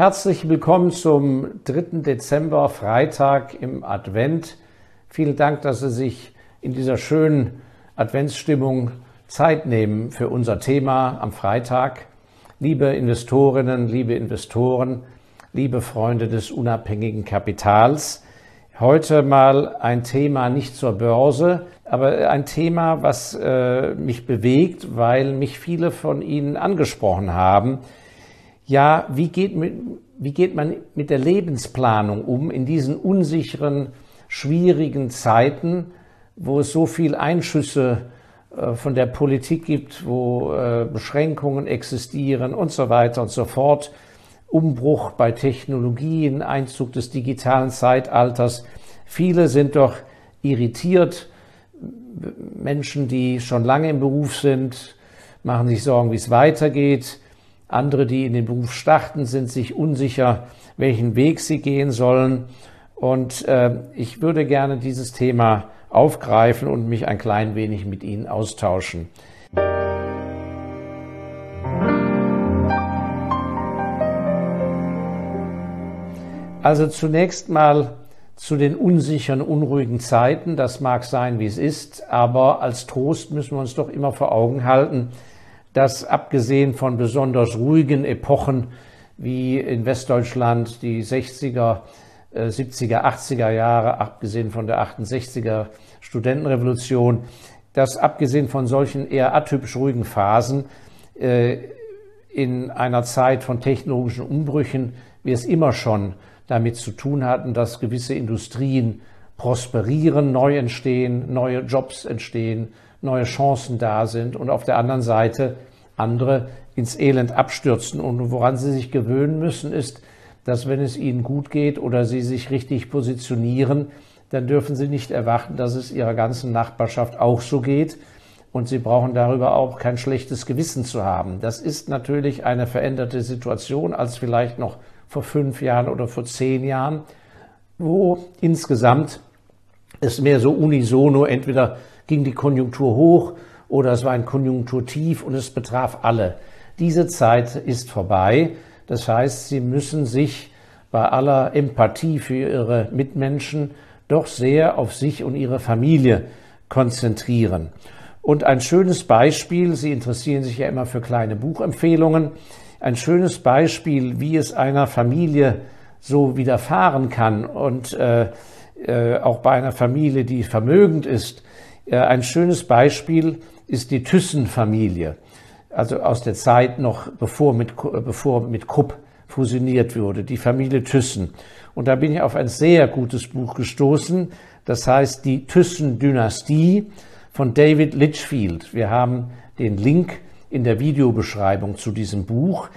Herzlich willkommen zum 3. Dezember, Freitag im Advent. Vielen Dank, dass Sie sich in dieser schönen Adventsstimmung Zeit nehmen für unser Thema am Freitag. Liebe Investorinnen, liebe Investoren, liebe Freunde des unabhängigen Kapitals, heute mal ein Thema nicht zur Börse, aber ein Thema, was äh, mich bewegt, weil mich viele von Ihnen angesprochen haben ja, wie geht, wie geht man mit der Lebensplanung um in diesen unsicheren, schwierigen Zeiten, wo es so viel Einschüsse äh, von der Politik gibt, wo äh, Beschränkungen existieren und so weiter und so fort. Umbruch bei Technologien, Einzug des digitalen Zeitalters. Viele sind doch irritiert. Menschen, die schon lange im Beruf sind, machen sich Sorgen, wie es weitergeht. Andere, die in den Beruf starten, sind sich unsicher, welchen Weg sie gehen sollen. Und äh, ich würde gerne dieses Thema aufgreifen und mich ein klein wenig mit Ihnen austauschen. Also zunächst mal zu den unsicheren, unruhigen Zeiten. Das mag sein, wie es ist, aber als Trost müssen wir uns doch immer vor Augen halten, dass abgesehen von besonders ruhigen Epochen wie in Westdeutschland die 60er, 70er, 80er Jahre, abgesehen von der 68er Studentenrevolution, dass abgesehen von solchen eher atypisch ruhigen Phasen äh, in einer Zeit von technologischen Umbrüchen wir es immer schon damit zu tun hatten, dass gewisse Industrien prosperieren, neu entstehen, neue Jobs entstehen, neue Chancen da sind und auf der anderen Seite andere ins Elend abstürzen. Und woran sie sich gewöhnen müssen, ist, dass wenn es ihnen gut geht oder sie sich richtig positionieren, dann dürfen sie nicht erwarten, dass es ihrer ganzen Nachbarschaft auch so geht. Und sie brauchen darüber auch kein schlechtes Gewissen zu haben. Das ist natürlich eine veränderte Situation als vielleicht noch vor fünf Jahren oder vor zehn Jahren, wo insgesamt es mehr so unisono entweder ging die Konjunktur hoch oder es war ein Konjunkturtief und es betraf alle. Diese Zeit ist vorbei. Das heißt, Sie müssen sich bei aller Empathie für Ihre Mitmenschen doch sehr auf sich und Ihre Familie konzentrieren. Und ein schönes Beispiel, Sie interessieren sich ja immer für kleine Buchempfehlungen, ein schönes Beispiel, wie es einer Familie so widerfahren kann und äh, äh, auch bei einer Familie, die vermögend ist, ein schönes Beispiel ist die Thyssen-Familie, also aus der Zeit noch bevor mit, bevor mit Krupp fusioniert wurde, die Familie Thyssen. Und da bin ich auf ein sehr gutes Buch gestoßen, das heißt die Thyssen-Dynastie von David Litchfield. Wir haben den Link in der Videobeschreibung zu diesem Buch.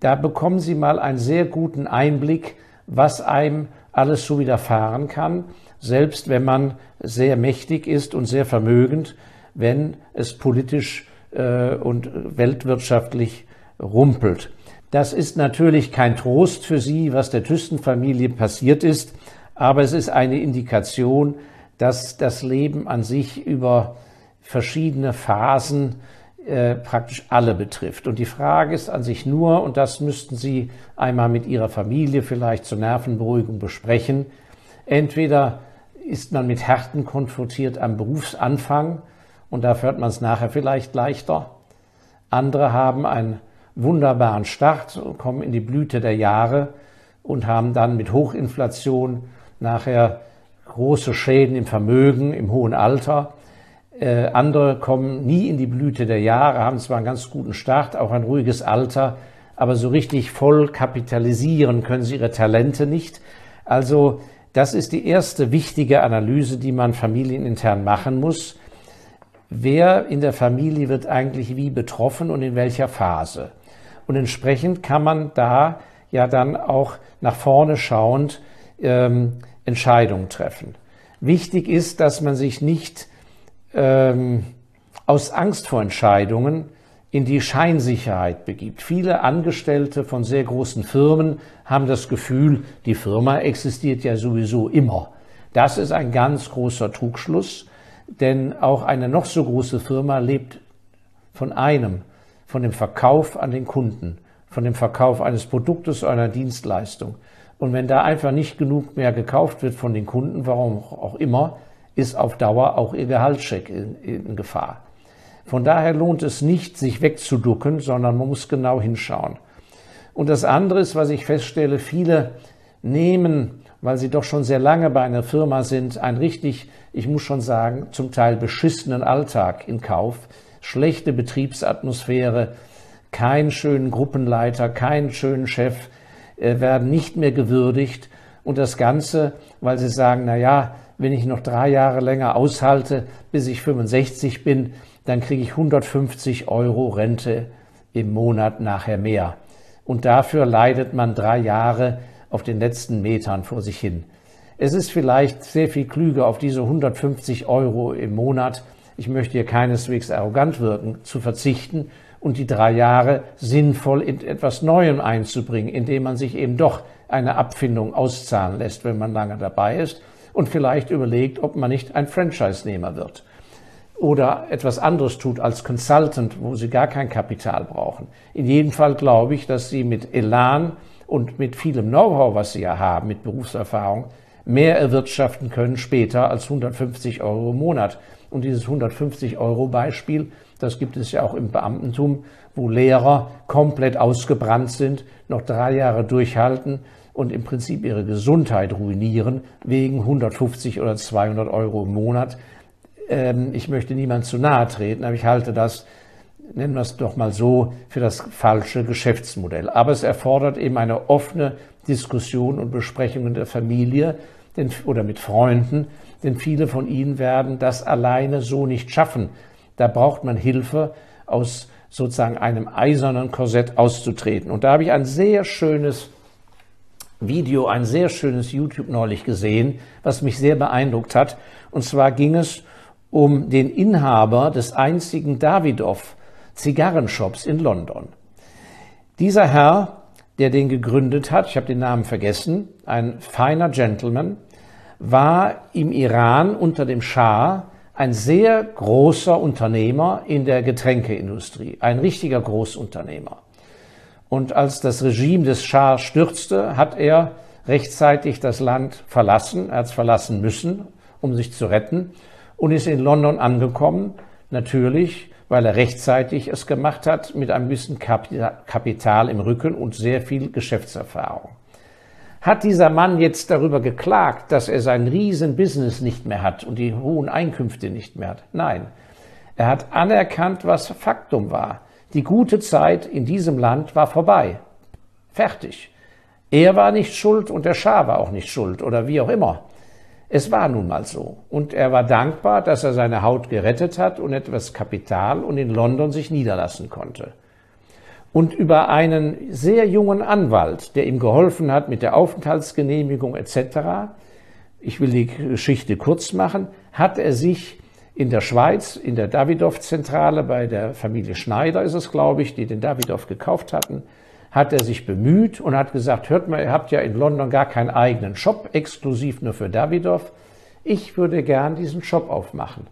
Da bekommen Sie mal einen sehr guten Einblick, was einem alles so widerfahren kann selbst wenn man sehr mächtig ist und sehr vermögend, wenn es politisch äh, und weltwirtschaftlich rumpelt. Das ist natürlich kein Trost für Sie, was der Thyssen-Familie passiert ist, aber es ist eine Indikation, dass das Leben an sich über verschiedene Phasen äh, praktisch alle betrifft. Und die Frage ist an sich nur, und das müssten Sie einmal mit Ihrer Familie vielleicht zur Nervenberuhigung besprechen, entweder ist man mit Härten konfrontiert am Berufsanfang und da hört man es nachher vielleicht leichter. Andere haben einen wunderbaren Start, kommen in die Blüte der Jahre und haben dann mit Hochinflation nachher große Schäden im Vermögen, im hohen Alter. Äh, andere kommen nie in die Blüte der Jahre, haben zwar einen ganz guten Start, auch ein ruhiges Alter, aber so richtig voll kapitalisieren können sie ihre Talente nicht. Also das ist die erste wichtige Analyse, die man familienintern machen muss. Wer in der Familie wird eigentlich wie betroffen und in welcher Phase? Und entsprechend kann man da ja dann auch nach vorne schauend ähm, Entscheidungen treffen. Wichtig ist, dass man sich nicht ähm, aus Angst vor Entscheidungen in die Scheinsicherheit begibt. Viele Angestellte von sehr großen Firmen haben das Gefühl, die Firma existiert ja sowieso immer. Das ist ein ganz großer Trugschluss, denn auch eine noch so große Firma lebt von einem, von dem Verkauf an den Kunden, von dem Verkauf eines Produktes oder einer Dienstleistung. Und wenn da einfach nicht genug mehr gekauft wird von den Kunden, warum auch immer, ist auf Dauer auch ihr Gehaltscheck in, in Gefahr. Von daher lohnt es nicht, sich wegzuducken, sondern man muss genau hinschauen. Und das andere ist, was ich feststelle, viele nehmen, weil sie doch schon sehr lange bei einer Firma sind, einen richtig, ich muss schon sagen, zum Teil beschissenen Alltag in Kauf, schlechte Betriebsatmosphäre, keinen schönen Gruppenleiter, keinen schönen Chef, äh, werden nicht mehr gewürdigt und das Ganze, weil sie sagen, na ja, wenn ich noch drei Jahre länger aushalte, bis ich 65 bin, dann kriege ich 150 Euro Rente im Monat nachher mehr. Und dafür leidet man drei Jahre auf den letzten Metern vor sich hin. Es ist vielleicht sehr viel klüger, auf diese 150 Euro im Monat, ich möchte hier keineswegs arrogant wirken, zu verzichten und die drei Jahre sinnvoll in etwas Neuem einzubringen, indem man sich eben doch eine Abfindung auszahlen lässt, wenn man lange dabei ist und vielleicht überlegt, ob man nicht ein Franchise-Nehmer wird oder etwas anderes tut als Consultant, wo sie gar kein Kapital brauchen. In jedem Fall glaube ich, dass sie mit Elan und mit vielem Know-how, was sie ja haben, mit Berufserfahrung, mehr erwirtschaften können später als 150 Euro im Monat. Und dieses 150 Euro Beispiel, das gibt es ja auch im Beamtentum, wo Lehrer komplett ausgebrannt sind, noch drei Jahre durchhalten und im Prinzip ihre Gesundheit ruinieren wegen 150 oder 200 Euro im Monat. Ähm, ich möchte niemand zu nahe treten, aber ich halte das, nennen wir es doch mal so, für das falsche Geschäftsmodell. Aber es erfordert eben eine offene Diskussion und Besprechung in der Familie denn, oder mit Freunden, denn viele von ihnen werden das alleine so nicht schaffen. Da braucht man Hilfe aus sozusagen einem eisernen Korsett auszutreten. Und da habe ich ein sehr schönes Video, ein sehr schönes YouTube neulich gesehen, was mich sehr beeindruckt hat. Und zwar ging es den Inhaber des einzigen Davidoff Zigarrenshops in London. Dieser Herr, der den gegründet hat, ich habe den Namen vergessen, ein feiner Gentleman, war im Iran unter dem Schah ein sehr großer Unternehmer in der Getränkeindustrie, ein richtiger Großunternehmer. Und als das Regime des Schah stürzte, hat er rechtzeitig das Land verlassen, er hat es verlassen müssen, um sich zu retten, und ist in London angekommen, natürlich, weil er rechtzeitig es gemacht hat, mit ein bisschen Kapital im Rücken und sehr viel Geschäftserfahrung. Hat dieser Mann jetzt darüber geklagt, dass er sein Riesenbusiness nicht mehr hat und die hohen Einkünfte nicht mehr hat? Nein. Er hat anerkannt, was Faktum war. Die gute Zeit in diesem Land war vorbei. Fertig. Er war nicht schuld und der Schah war auch nicht schuld oder wie auch immer. Es war nun mal so. Und er war dankbar, dass er seine Haut gerettet hat und etwas Kapital und in London sich niederlassen konnte. Und über einen sehr jungen Anwalt, der ihm geholfen hat mit der Aufenthaltsgenehmigung etc., ich will die Geschichte kurz machen, hat er sich in der Schweiz, in der Davidoff-Zentrale bei der Familie Schneider ist es, glaube ich, die den Davidoff gekauft hatten, hat er sich bemüht und hat gesagt, hört mal, ihr habt ja in London gar keinen eigenen Shop, exklusiv nur für Davidoff. Ich würde gern diesen Shop aufmachen.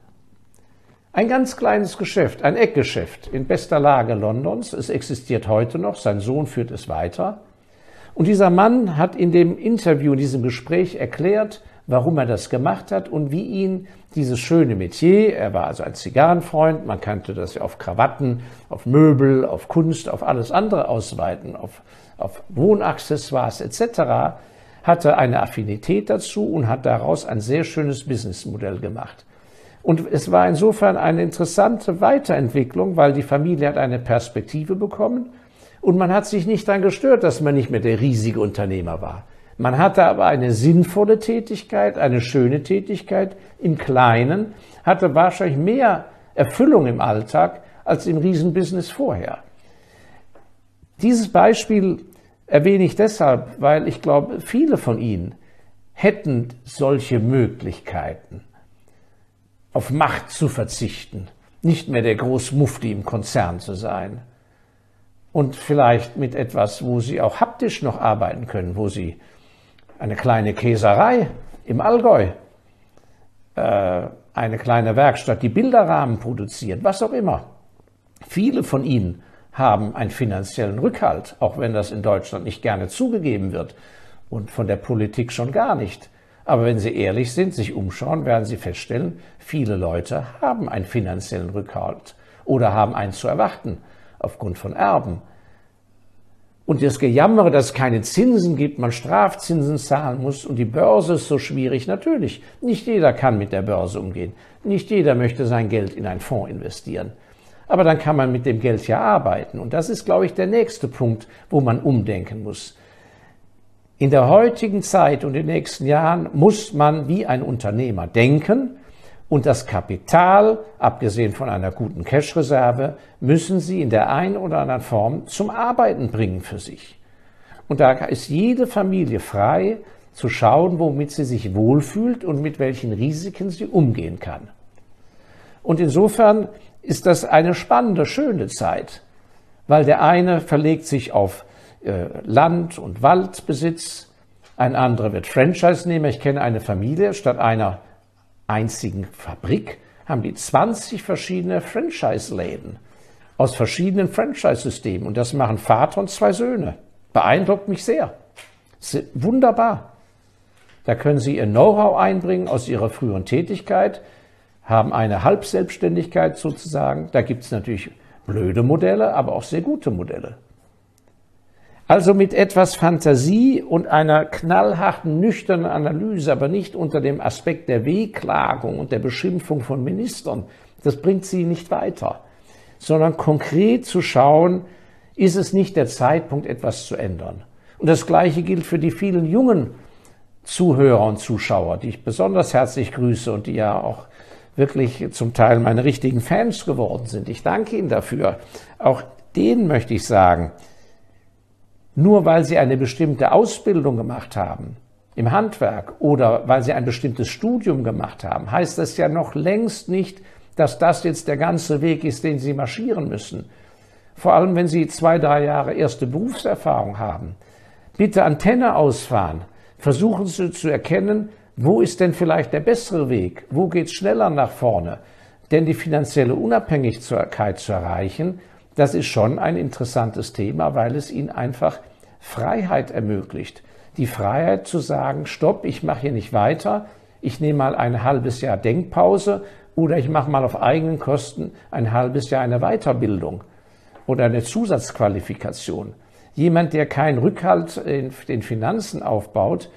Ein ganz kleines Geschäft, ein Eckgeschäft in bester Lage Londons. Es existiert heute noch, sein Sohn führt es weiter. Und dieser Mann hat in dem Interview, in diesem Gespräch erklärt, warum er das gemacht hat und wie ihn dieses schöne Metier, er war also ein Zigarrenfreund, man kannte das ja auf Krawatten, auf Möbel, auf Kunst, auf alles andere ausweiten, auf, auf Wohnaccessoires etc., hatte eine Affinität dazu und hat daraus ein sehr schönes Businessmodell gemacht. Und es war insofern eine interessante Weiterentwicklung, weil die Familie hat eine Perspektive bekommen und man hat sich nicht daran gestört, dass man nicht mehr der riesige Unternehmer war. Man hatte aber eine sinnvolle Tätigkeit, eine schöne Tätigkeit im Kleinen, hatte wahrscheinlich mehr Erfüllung im Alltag als im Riesenbusiness vorher. Dieses Beispiel erwähne ich deshalb, weil ich glaube, viele von Ihnen hätten solche Möglichkeiten, auf Macht zu verzichten, nicht mehr der Großmufti im Konzern zu sein und vielleicht mit etwas, wo Sie auch haptisch noch arbeiten können, wo Sie eine kleine Käserei im Allgäu, äh, eine kleine Werkstatt, die Bilderrahmen produziert, was auch immer. Viele von ihnen haben einen finanziellen Rückhalt, auch wenn das in Deutschland nicht gerne zugegeben wird und von der Politik schon gar nicht. Aber wenn Sie ehrlich sind, sich umschauen, werden Sie feststellen, viele Leute haben einen finanziellen Rückhalt oder haben einen zu erwarten aufgrund von Erben. Und das Gejammere, dass es keine Zinsen gibt, man Strafzinsen zahlen muss und die Börse ist so schwierig, natürlich. Nicht jeder kann mit der Börse umgehen. Nicht jeder möchte sein Geld in einen Fonds investieren. Aber dann kann man mit dem Geld ja arbeiten. Und das ist, glaube ich, der nächste Punkt, wo man umdenken muss. In der heutigen Zeit und in den nächsten Jahren muss man wie ein Unternehmer denken und das Kapital, abgesehen von einer guten Cash-Reserve, müssen Sie in der einen oder anderen Form zum Arbeiten bringen für sich. Und da ist jede Familie frei zu schauen, womit sie sich wohlfühlt und mit welchen Risiken sie umgehen kann. Und insofern ist das eine spannende, schöne Zeit, weil der eine verlegt sich auf äh, Land- und Waldbesitz, ein anderer wird Franchise-Nehmer. Ich kenne eine Familie, statt einer einzigen Fabrik haben die 20 verschiedene Franchise-Läden aus verschiedenen Franchise-Systemen. Und das machen Vater und zwei Söhne. Beeindruckt mich sehr. Wunderbar. Da können Sie Ihr Know-how einbringen aus Ihrer früheren Tätigkeit, haben eine Halbselbstständigkeit sozusagen. Da gibt es natürlich blöde Modelle, aber auch sehr gute Modelle. Also mit etwas Fantasie und einer knallharten, nüchternen Analyse, aber nicht unter dem Aspekt der Wehklagung und der Beschimpfung von Ministern. Das bringt sie nicht weiter, sondern konkret zu schauen, ist es nicht der Zeitpunkt, etwas zu ändern. Und das Gleiche gilt für die vielen jungen Zuhörer und Zuschauer, die ich besonders herzlich grüße und die ja auch wirklich zum Teil meine richtigen Fans geworden sind. Ich danke Ihnen dafür. Auch denen möchte ich sagen, nur weil sie eine bestimmte Ausbildung gemacht haben im Handwerk oder weil sie ein bestimmtes Studium gemacht haben, heißt das ja noch längst nicht, dass das jetzt der ganze Weg ist, den sie marschieren müssen. Vor allem, wenn sie zwei, drei Jahre erste Berufserfahrung haben. Bitte Antenne ausfahren. Versuchen Sie zu erkennen, wo ist denn vielleicht der bessere Weg? Wo geht es schneller nach vorne? Denn die finanzielle Unabhängigkeit zu erreichen, das ist schon ein interessantes Thema, weil es ihnen einfach Freiheit ermöglicht. Die Freiheit zu sagen, stopp, ich mache hier nicht weiter, ich nehme mal ein halbes Jahr Denkpause oder ich mache mal auf eigenen Kosten ein halbes Jahr eine Weiterbildung oder eine Zusatzqualifikation. Jemand, der keinen Rückhalt in den Finanzen aufbaut,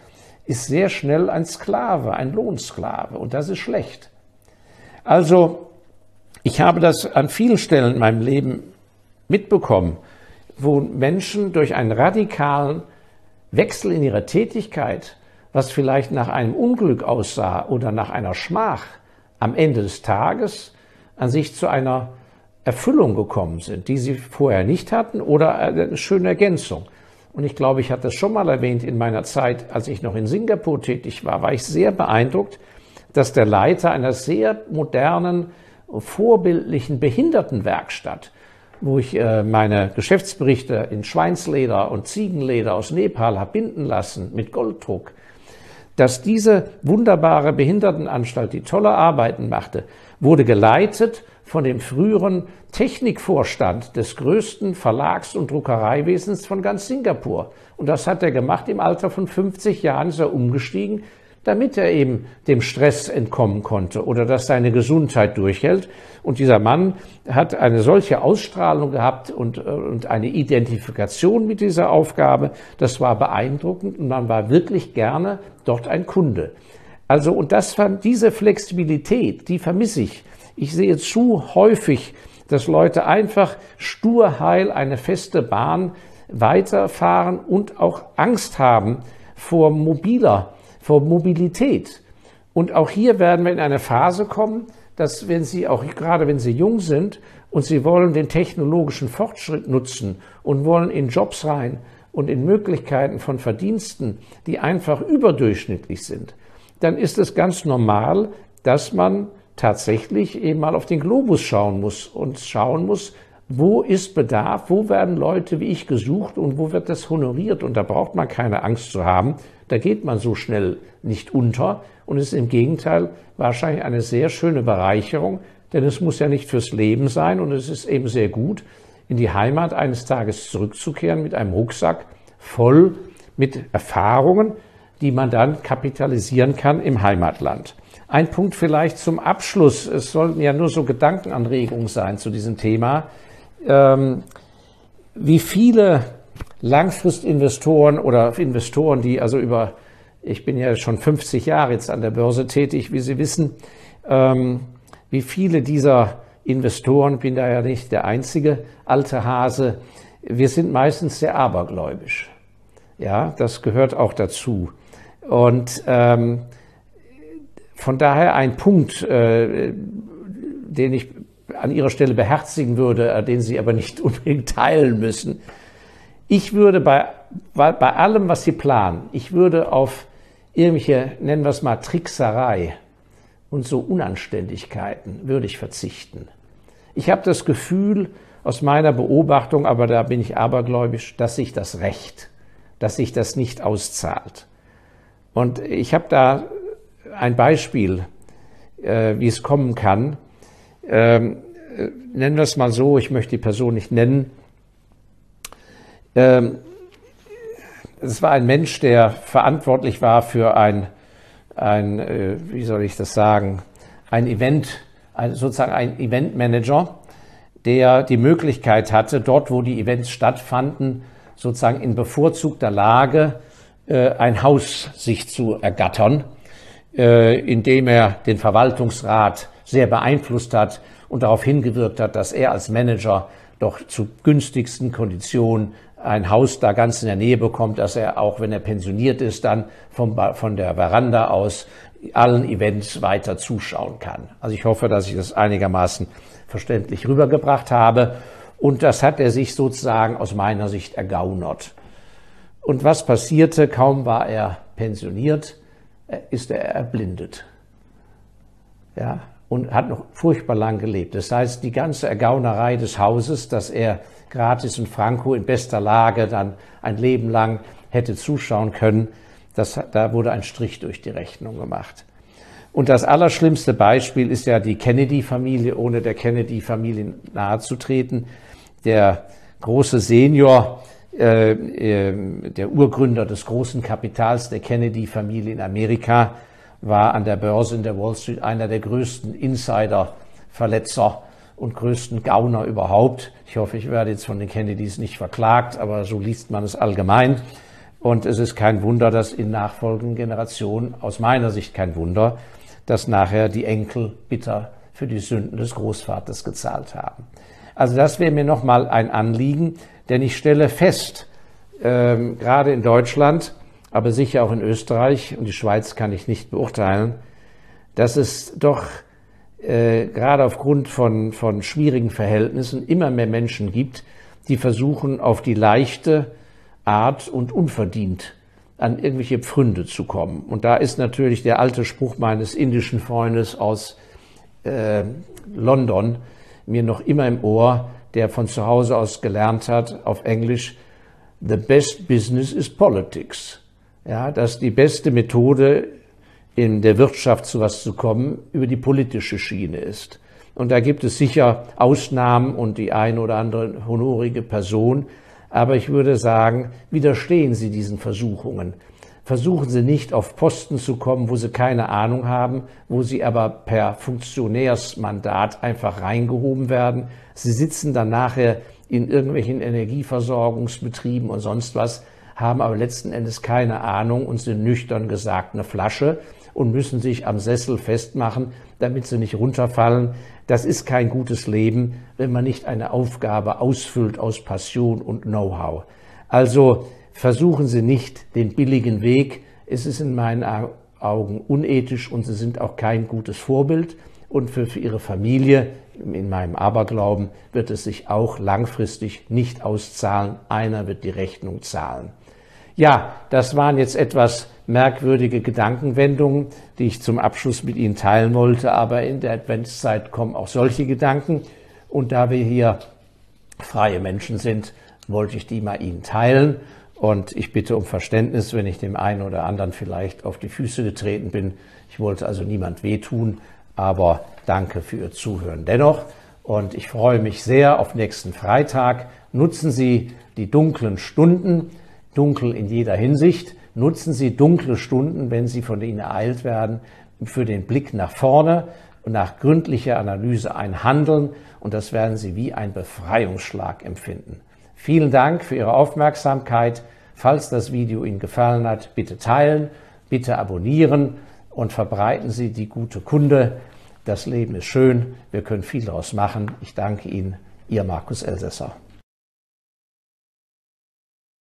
ist sehr schnell ein Sklave, ein Lohnsklave und das ist schlecht. Also, ich habe das an vielen Stellen in meinem Leben mitbekommen, wo Menschen durch einen radikalen Wechsel in ihrer Tätigkeit, was vielleicht nach einem Unglück aussah oder nach einer Schmach, am Ende des Tages an sich zu einer Erfüllung gekommen sind, die sie vorher nicht hatten oder eine schöne Ergänzung. Und ich glaube, ich hatte es schon mal erwähnt in meiner Zeit, als ich noch in Singapur tätig war, war ich sehr beeindruckt, dass der Leiter einer sehr modernen, vorbildlichen Behindertenwerkstatt wo ich äh, meine Geschäftsberichte in Schweinsleder und Ziegenleder aus Nepal habe binden lassen mit Golddruck, dass diese wunderbare Behindertenanstalt, die tolle Arbeiten machte, wurde geleitet von dem früheren Technikvorstand des größten Verlags- und Druckereiwesens von ganz Singapur. Und das hat er gemacht. Im Alter von 50 Jahren ist er umgestiegen damit er eben dem Stress entkommen konnte oder dass seine Gesundheit durchhält. Und dieser Mann hat eine solche Ausstrahlung gehabt und, äh, und eine Identifikation mit dieser Aufgabe. Das war beeindruckend und man war wirklich gerne dort ein Kunde. Also, und das diese Flexibilität, die vermisse ich. Ich sehe zu häufig, dass Leute einfach sturheil eine feste Bahn weiterfahren und auch Angst haben vor mobiler vor Mobilität. Und auch hier werden wir in eine Phase kommen, dass wenn Sie auch gerade wenn Sie jung sind und Sie wollen den technologischen Fortschritt nutzen und wollen in Jobs rein und in Möglichkeiten von Verdiensten, die einfach überdurchschnittlich sind, dann ist es ganz normal, dass man tatsächlich eben mal auf den Globus schauen muss und schauen muss, wo ist Bedarf, wo werden Leute wie ich gesucht und wo wird das honoriert. Und da braucht man keine Angst zu haben, da geht man so schnell nicht unter und es ist im Gegenteil wahrscheinlich eine sehr schöne Bereicherung, denn es muss ja nicht fürs Leben sein und es ist eben sehr gut, in die Heimat eines Tages zurückzukehren mit einem Rucksack voll mit Erfahrungen, die man dann kapitalisieren kann im Heimatland. Ein Punkt vielleicht zum Abschluss. Es sollten ja nur so Gedankenanregungen sein zu diesem Thema. Ähm, wie viele Langfristinvestoren oder Investoren, die also über, ich bin ja schon 50 Jahre jetzt an der Börse tätig, wie Sie wissen, ähm, wie viele dieser Investoren, bin da ja nicht der einzige alte Hase, wir sind meistens sehr abergläubisch. Ja, das gehört auch dazu. Und ähm, von daher ein Punkt, äh, den ich an Ihrer Stelle beherzigen würde, den Sie aber nicht unbedingt teilen müssen. Ich würde bei, bei, bei allem, was Sie planen, ich würde auf irgendwelche, nennen wir es mal, Trickserei und so Unanständigkeiten würde ich verzichten. Ich habe das Gefühl aus meiner Beobachtung, aber da bin ich abergläubisch, dass sich das Recht, dass sich das nicht auszahlt. Und ich habe da ein Beispiel, äh, wie es kommen kann. Ähm, äh, nennen wir es mal so, ich möchte die Person nicht nennen. Ähm, es war ein Mensch, der verantwortlich war für ein, ein äh, wie soll ich das sagen, ein Event, ein, sozusagen ein Eventmanager, der die Möglichkeit hatte, dort, wo die Events stattfanden, sozusagen in bevorzugter Lage äh, ein Haus sich zu ergattern äh, indem er den Verwaltungsrat sehr beeinflusst hat und darauf hingewirkt hat, dass er als Manager doch zu günstigsten Konditionen ein Haus da ganz in der Nähe bekommt, dass er auch, wenn er pensioniert ist, dann vom, von der Veranda aus allen Events weiter zuschauen kann. Also ich hoffe, dass ich das einigermaßen verständlich rübergebracht habe. Und das hat er sich sozusagen aus meiner Sicht ergaunert. Und was passierte? Kaum war er pensioniert, ist er erblindet. Ja, und hat noch furchtbar lang gelebt. Das heißt, die ganze Ergaunerei des Hauses, dass er gratis in Franco in bester Lage dann ein Leben lang hätte zuschauen können, das, da wurde ein Strich durch die Rechnung gemacht. Und das allerschlimmste Beispiel ist ja die Kennedy-Familie, ohne der Kennedy-Familie nahezutreten. Der große Senior äh, ähm, der Urgründer des großen Kapitals der Kennedy-Familie in Amerika, war an der Börse in der Wall Street einer der größten Insider-Verletzer und größten Gauner überhaupt. Ich hoffe, ich werde jetzt von den Kennedys nicht verklagt, aber so liest man es allgemein. Und es ist kein Wunder, dass in nachfolgenden Generationen, aus meiner Sicht kein Wunder, dass nachher die Enkel bitter für die Sünden des Großvaters gezahlt haben. Also das wäre mir nochmal ein Anliegen, denn ich stelle fest, ähm, gerade in Deutschland, aber sicher auch in Österreich und die Schweiz kann ich nicht beurteilen, dass es doch äh, gerade aufgrund von, von schwierigen Verhältnissen immer mehr Menschen gibt, die versuchen, auf die leichte Art und unverdient an irgendwelche Pfründe zu kommen. Und da ist natürlich der alte Spruch meines indischen Freundes aus äh, London mir noch immer im Ohr, der von zu Hause aus gelernt hat auf Englisch, the best business is politics. Ja, dass die beste Methode in der Wirtschaft zu was zu kommen über die politische Schiene ist. Und da gibt es sicher Ausnahmen und die eine oder andere honorige Person. Aber ich würde sagen, widerstehen Sie diesen Versuchungen. Versuchen Sie nicht auf Posten zu kommen, wo Sie keine Ahnung haben, wo Sie aber per Funktionärsmandat einfach reingehoben werden, Sie sitzen dann nachher in irgendwelchen Energieversorgungsbetrieben und sonst was, haben aber letzten Endes keine Ahnung und sind nüchtern gesagt eine Flasche und müssen sich am Sessel festmachen, damit sie nicht runterfallen. Das ist kein gutes Leben, wenn man nicht eine Aufgabe ausfüllt aus Passion und Know-how. Also versuchen Sie nicht den billigen Weg. Es ist in meinen Augen unethisch und Sie sind auch kein gutes Vorbild und für, für ihre Familie, in meinem Aberglauben, wird es sich auch langfristig nicht auszahlen. Einer wird die Rechnung zahlen. Ja, das waren jetzt etwas merkwürdige Gedankenwendungen, die ich zum Abschluss mit Ihnen teilen wollte, aber in der Adventszeit kommen auch solche Gedanken. Und da wir hier freie Menschen sind, wollte ich die mal Ihnen teilen. Und ich bitte um Verständnis, wenn ich dem einen oder anderen vielleicht auf die Füße getreten bin. Ich wollte also niemand wehtun, aber danke für Ihr Zuhören dennoch Und ich freue mich sehr auf nächsten Freitag. Nutzen Sie die dunklen Stunden, dunkel in jeder Hinsicht. Nutzen Sie dunkle Stunden, wenn Sie von ihnen ereilt werden, für den Blick nach vorne und nach gründlicher Analyse ein Handeln. Und das werden Sie wie ein Befreiungsschlag empfinden. Vielen Dank für Ihre Aufmerksamkeit. Falls das Video Ihnen gefallen hat, bitte teilen, bitte abonnieren und verbreiten Sie die gute Kunde. Das Leben ist schön, wir können viel daraus machen. Ich danke Ihnen, Ihr Markus Elsässer.